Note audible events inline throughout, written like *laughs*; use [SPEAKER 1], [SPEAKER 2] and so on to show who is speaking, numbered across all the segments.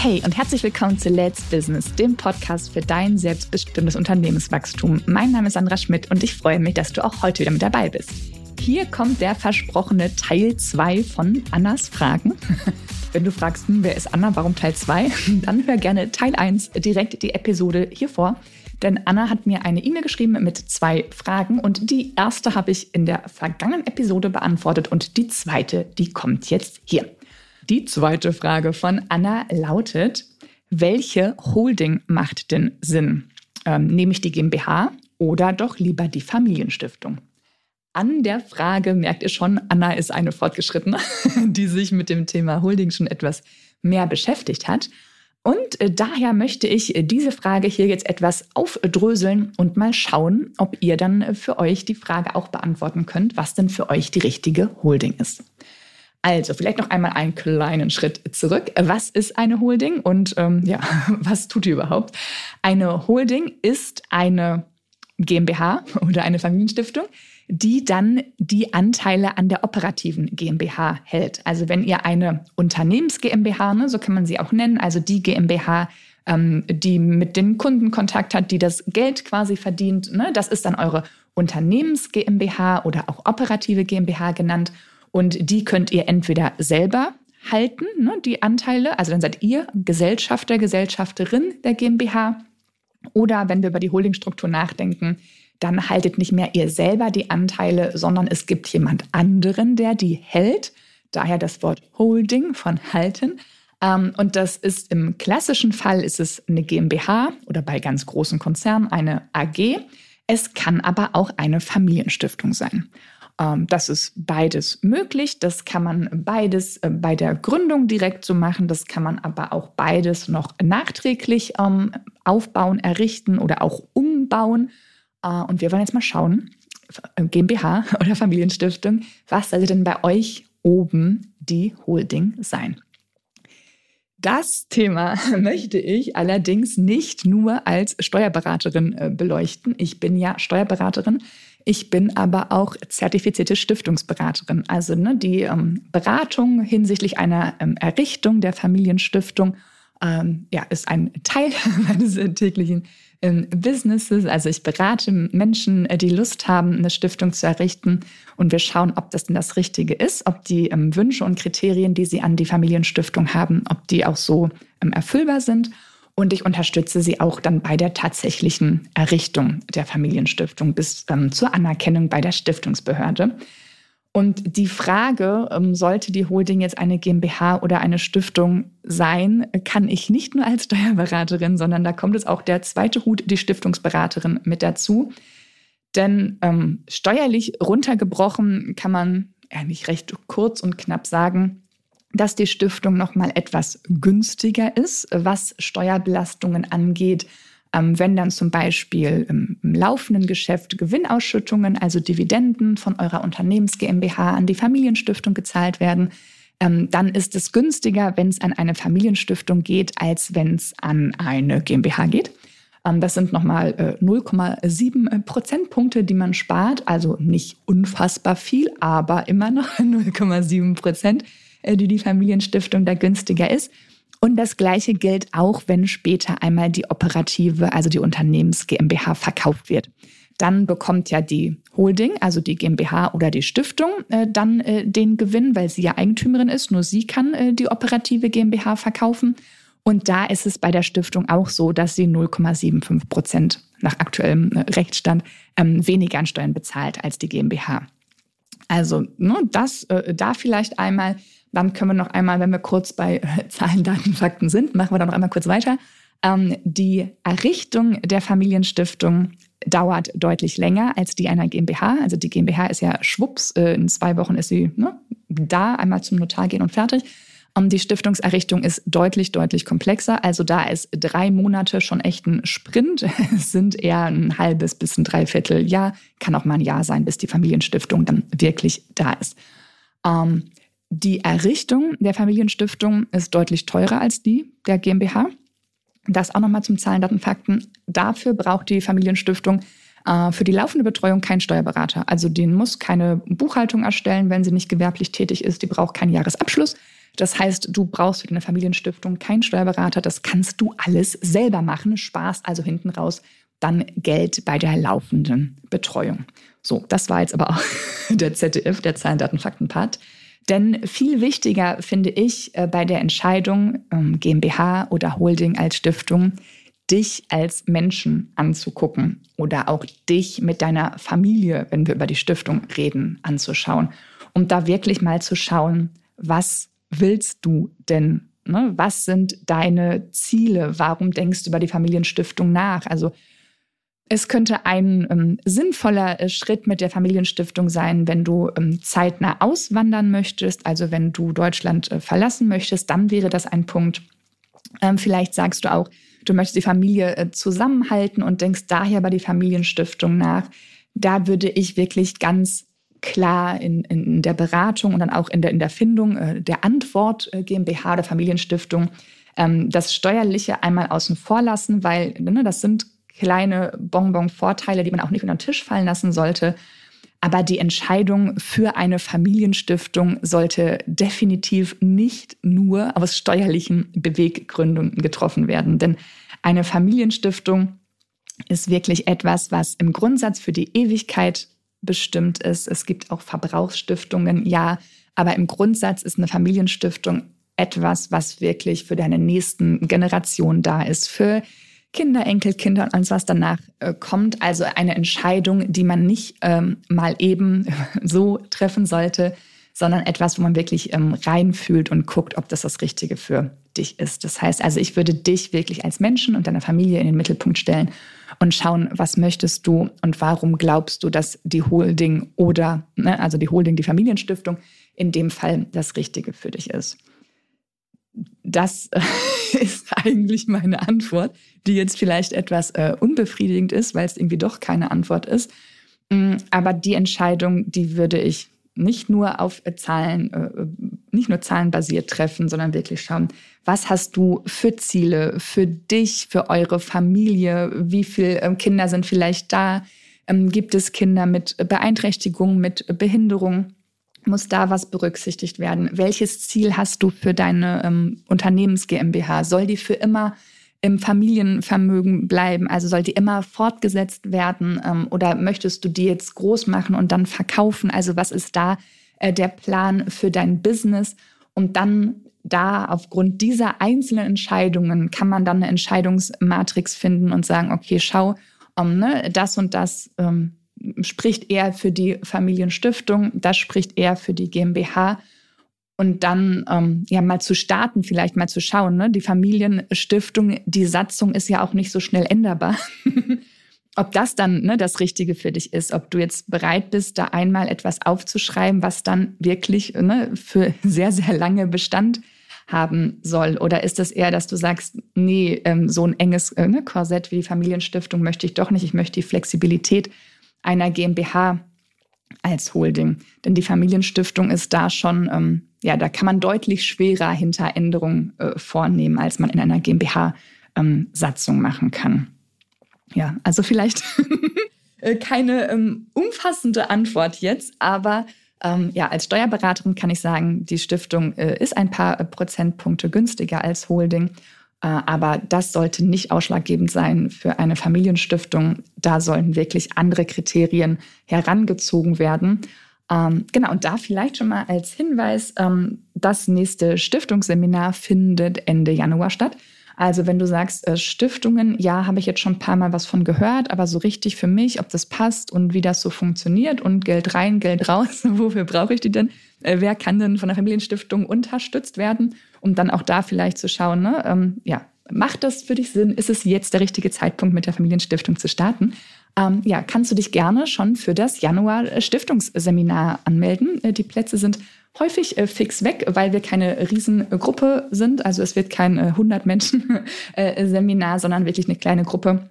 [SPEAKER 1] Hey und herzlich willkommen zu Let's Business, dem Podcast für dein selbstbestimmtes Unternehmenswachstum. Mein Name ist Sandra Schmidt und ich freue mich, dass du auch heute wieder mit dabei bist. Hier kommt der versprochene Teil 2 von Annas Fragen. *laughs* Wenn du fragst, hm, wer ist Anna, warum Teil 2, *laughs* dann hör gerne Teil 1 direkt die Episode hier vor. Denn Anna hat mir eine E-Mail geschrieben mit zwei Fragen und die erste habe ich in der vergangenen Episode beantwortet und die zweite, die kommt jetzt hier. Die zweite Frage von Anna lautet, welche Holding macht denn Sinn? Ähm, nehme ich die GmbH oder doch lieber die Familienstiftung? An der Frage merkt ihr schon, Anna ist eine Fortgeschrittene, *laughs* die sich mit dem Thema Holding schon etwas mehr beschäftigt hat. Und äh, daher möchte ich äh, diese Frage hier jetzt etwas aufdröseln und mal schauen, ob ihr dann für euch die Frage auch beantworten könnt, was denn für euch die richtige Holding ist. Also, vielleicht noch einmal einen kleinen Schritt zurück. Was ist eine Holding und ähm, ja, *laughs* was tut die überhaupt? Eine Holding ist eine GmbH oder eine Familienstiftung, die dann die Anteile an der operativen GmbH hält. Also wenn ihr eine Unternehmens GmbH, ne, so kann man sie auch nennen, also die GmbH, ähm, die mit dem Kunden Kontakt hat, die das Geld quasi verdient, ne, das ist dann eure Unternehmens GmbH oder auch operative GmbH genannt. Und die könnt ihr entweder selber halten, ne, die Anteile, also dann seid ihr Gesellschafter, Gesellschafterin der GmbH. Oder wenn wir über die Holdingstruktur nachdenken, dann haltet nicht mehr ihr selber die Anteile, sondern es gibt jemand anderen, der die hält. Daher das Wort Holding von halten. Ähm, und das ist im klassischen Fall ist es eine GmbH oder bei ganz großen Konzernen eine AG. Es kann aber auch eine Familienstiftung sein. Ähm, das ist beides möglich. Das kann man beides äh, bei der Gründung direkt so machen. Das kann man aber auch beides noch nachträglich ähm, aufbauen, errichten oder auch umbauen. Äh, und wir wollen jetzt mal schauen, äh, GmbH *laughs* oder Familienstiftung, was soll denn bei euch oben die Holding sein? Das Thema *laughs* möchte ich allerdings nicht nur als Steuerberaterin beleuchten. Ich bin ja Steuerberaterin. Ich bin aber auch zertifizierte Stiftungsberaterin. Also ne, die ähm, Beratung hinsichtlich einer ähm, Errichtung der Familienstiftung ähm, ja, ist ein Teil *laughs* meines täglichen Businesses. Also ich berate Menschen, äh, die Lust haben, eine Stiftung zu errichten und wir schauen, ob das denn das Richtige ist, ob die ähm, Wünsche und Kriterien, die sie an die Familienstiftung haben, ob die auch so ähm, erfüllbar sind. Und ich unterstütze sie auch dann bei der tatsächlichen Errichtung der Familienstiftung bis ähm, zur Anerkennung bei der Stiftungsbehörde. Und die Frage, ähm, sollte die Holding jetzt eine GmbH oder eine Stiftung sein, kann ich nicht nur als Steuerberaterin, sondern da kommt es auch der zweite Hut, die Stiftungsberaterin, mit dazu. Denn ähm, steuerlich runtergebrochen kann man eigentlich recht kurz und knapp sagen, dass die Stiftung noch mal etwas günstiger ist, was Steuerbelastungen angeht ähm, wenn dann zum Beispiel im, laufenden Geschäft Gewinnausschüttungen, also Dividenden von eurer Unternehmens GmbH an die Familienstiftung gezahlt werden, ähm, dann ist es günstiger, wenn es an eine Familienstiftung geht, als wenn es an eine GmbH geht. Ähm, das sind nochmal äh, 0,7 Prozentpunkte, die man spart. Also nicht unfassbar viel, aber immer noch *laughs* 0,7 Prozent, äh, die die Familienstiftung da günstiger ist. Und das Gleiche gilt auch, wenn später einmal die operative, also die Unternehmens GmbH verkauft wird. Dann bekommt ja die Holding, also die GmbH oder die Stiftung, äh, dann äh, den Gewinn, weil sie ja Eigentümerin ist. Nur sie kann äh, die operative GmbH verkaufen. Und da ist es bei der Stiftung auch so, dass sie 0,75 Prozent nach aktuellem äh, Rechtsstand ähm, weniger an Steuern bezahlt als die GmbH. Also ne, das äh, da vielleicht einmal dann können wir noch einmal, wenn wir kurz bei äh, Zahlen, Daten, Fakten sind, machen wir dann noch einmal kurz weiter. Ähm, die Errichtung der Familienstiftung dauert deutlich länger als die einer GmbH. Also die GmbH ist ja schwupps, äh, in zwei Wochen ist sie ne, da, einmal zum Notar gehen und fertig. Ähm, die Stiftungserrichtung ist deutlich, deutlich komplexer. Also da ist drei Monate schon echt ein Sprint. Es *laughs* sind eher ein halbes bis ein Dreivierteljahr. Kann auch mal ein Jahr sein, bis die Familienstiftung dann wirklich da ist. Ähm, die Errichtung der Familienstiftung ist deutlich teurer als die der GmbH. Das auch nochmal zum Zahlen, Daten, Fakten. Dafür braucht die Familienstiftung äh, für die laufende Betreuung keinen Steuerberater. Also den muss keine Buchhaltung erstellen, wenn sie nicht gewerblich tätig ist. Die braucht keinen Jahresabschluss. Das heißt, du brauchst für deine Familienstiftung keinen Steuerberater. Das kannst du alles selber machen. Sparst also hinten raus dann Geld bei der laufenden Betreuung. So, das war jetzt aber auch *laughs* der ZDF, der Zahlen, Daten, Fakten-Part. Denn viel wichtiger finde ich äh, bei der Entscheidung, ähm, GmbH oder Holding als Stiftung, dich als Menschen anzugucken oder auch dich mit deiner Familie, wenn wir über die Stiftung reden, anzuschauen. Um da wirklich mal zu schauen, was willst du denn? Ne? Was sind deine Ziele? Warum denkst du über die Familienstiftung nach? Also es könnte ein ähm, sinnvoller äh, Schritt mit der Familienstiftung sein, wenn du ähm, zeitnah auswandern möchtest, also wenn du Deutschland äh, verlassen möchtest, dann wäre das ein Punkt. Ähm, vielleicht sagst du auch, du möchtest die Familie äh, zusammenhalten und denkst daher bei die Familienstiftung nach. Da würde ich wirklich ganz klar in, in der Beratung und dann auch in der, in der Findung äh, der Antwort äh, GmbH oder Familienstiftung ähm, das Steuerliche einmal außen vor lassen, weil ne, das sind kleine Bonbon-Vorteile, die man auch nicht unter den Tisch fallen lassen sollte. Aber die Entscheidung für eine Familienstiftung sollte definitiv nicht nur aus steuerlichen Beweggründen getroffen werden. Denn eine Familienstiftung ist wirklich etwas, was im Grundsatz für die Ewigkeit bestimmt ist. Es gibt auch Verbrauchsstiftungen, ja, aber im Grundsatz ist eine Familienstiftung etwas, was wirklich für deine nächsten Generationen da ist, für Kinder, Enkelkinder und alles, was danach äh, kommt. Also eine Entscheidung, die man nicht ähm, mal eben *laughs* so treffen sollte, sondern etwas, wo man wirklich ähm, reinfühlt und guckt, ob das das Richtige für dich ist. Das heißt also, ich würde dich wirklich als Menschen und deine Familie in den Mittelpunkt stellen und schauen, was möchtest du und warum glaubst du, dass die Holding oder, ne, also die Holding, die Familienstiftung, in dem Fall das Richtige für dich ist das *laughs* ist eigentlich meine Antwort, die jetzt vielleicht etwas äh, unbefriedigend ist, weil es irgendwie doch keine Antwort ist. Mm, aber die Entscheidung, die würde ich nicht nur auf äh, Zahlen, äh, nicht nur zahlenbasiert treffen, sondern wirklich schauen, was hast du für Ziele für dich, für eure Familie, wie viele ähm, Kinder sind vielleicht da, ähm, gibt es Kinder mit Beeinträchtigung, mit Behinderung muss da was berücksichtigt werden? Welches Ziel hast du für deine ähm, Unternehmens GmbH? Soll die für immer im Familienvermögen bleiben? Also soll die immer fortgesetzt werden? Ähm, oder möchtest du die jetzt groß machen und dann verkaufen? Also was ist da äh, der Plan für dein Business? Und dann da aufgrund dieser einzelnen Entscheidungen kann man dann eine Entscheidungsmatrix finden und sagen, okay, schau, um, ne, das und das ähm, spricht eher für die Familienstiftung, das spricht eher für die GmbH. Und dann ähm, ja mal zu starten, vielleicht mal zu schauen. Ne? Die Familienstiftung, die Satzung ist ja auch nicht so schnell änderbar. *laughs* ob das dann ne, das Richtige für dich ist, ob du jetzt bereit bist, da einmal etwas aufzuschreiben, was dann wirklich ne, für *laughs* sehr, sehr lange Bestand haben soll? Oder ist es eher, dass du sagst, nee, ähm, so ein enges äh, ne, Korsett wie die Familienstiftung möchte ich doch nicht, ich möchte die Flexibilität einer GmbH als Holding. Denn die Familienstiftung ist da schon, ähm, ja, da kann man deutlich schwerer hinter Änderungen äh, vornehmen, als man in einer GmbH-Satzung ähm, machen kann. Ja, also vielleicht *laughs* äh, keine ähm, umfassende Antwort jetzt, aber ähm, ja, als Steuerberaterin kann ich sagen, die Stiftung äh, ist ein paar Prozentpunkte günstiger als Holding äh, aber das sollte nicht ausschlaggebend sein für eine Familienstiftung. Da sollten wirklich andere Kriterien herangezogen werden. Ähm, genau, und da vielleicht schon mal als Hinweis, ähm, das nächste Stiftungsseminar findet Ende Januar statt. Also wenn du sagst, äh, Stiftungen, ja, habe ich jetzt schon ein paar Mal was von gehört, aber so richtig für mich, ob das passt und wie das so funktioniert und Geld rein, Geld raus, *laughs* wofür brauche ich die denn? Äh, wer kann denn von der Familienstiftung unterstützt werden? Um dann auch da vielleicht zu schauen, ne, ähm, ja, macht das für dich Sinn? Ist es jetzt der richtige Zeitpunkt, mit der Familienstiftung zu starten? Ähm, ja, kannst du dich gerne schon für das Januar-Stiftungsseminar anmelden. Äh, die Plätze sind häufig äh, fix weg, weil wir keine Riesengruppe sind. Also es wird kein äh, 100 Menschen *laughs* äh, Seminar, sondern wirklich eine kleine Gruppe,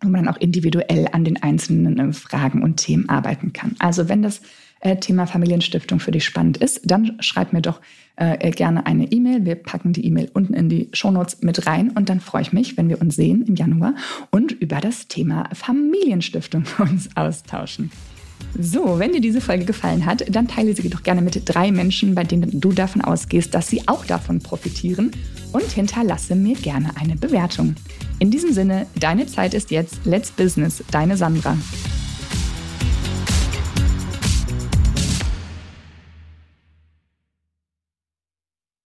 [SPEAKER 1] wo man dann auch individuell an den einzelnen äh, Fragen und Themen arbeiten kann. Also wenn das äh, Thema Familienstiftung für dich spannend ist, dann schreib mir doch äh, gerne eine E-Mail. Wir packen die E-Mail unten in die Shownotes mit rein und dann freue ich mich, wenn wir uns sehen im Januar und über das Thema Familienstiftung uns austauschen. So, wenn dir diese Folge gefallen hat, dann teile sie doch gerne mit drei Menschen, bei denen du davon ausgehst, dass sie auch davon profitieren und hinterlasse mir gerne eine Bewertung. In diesem Sinne, deine Zeit ist jetzt. Let's Business, deine Sandra.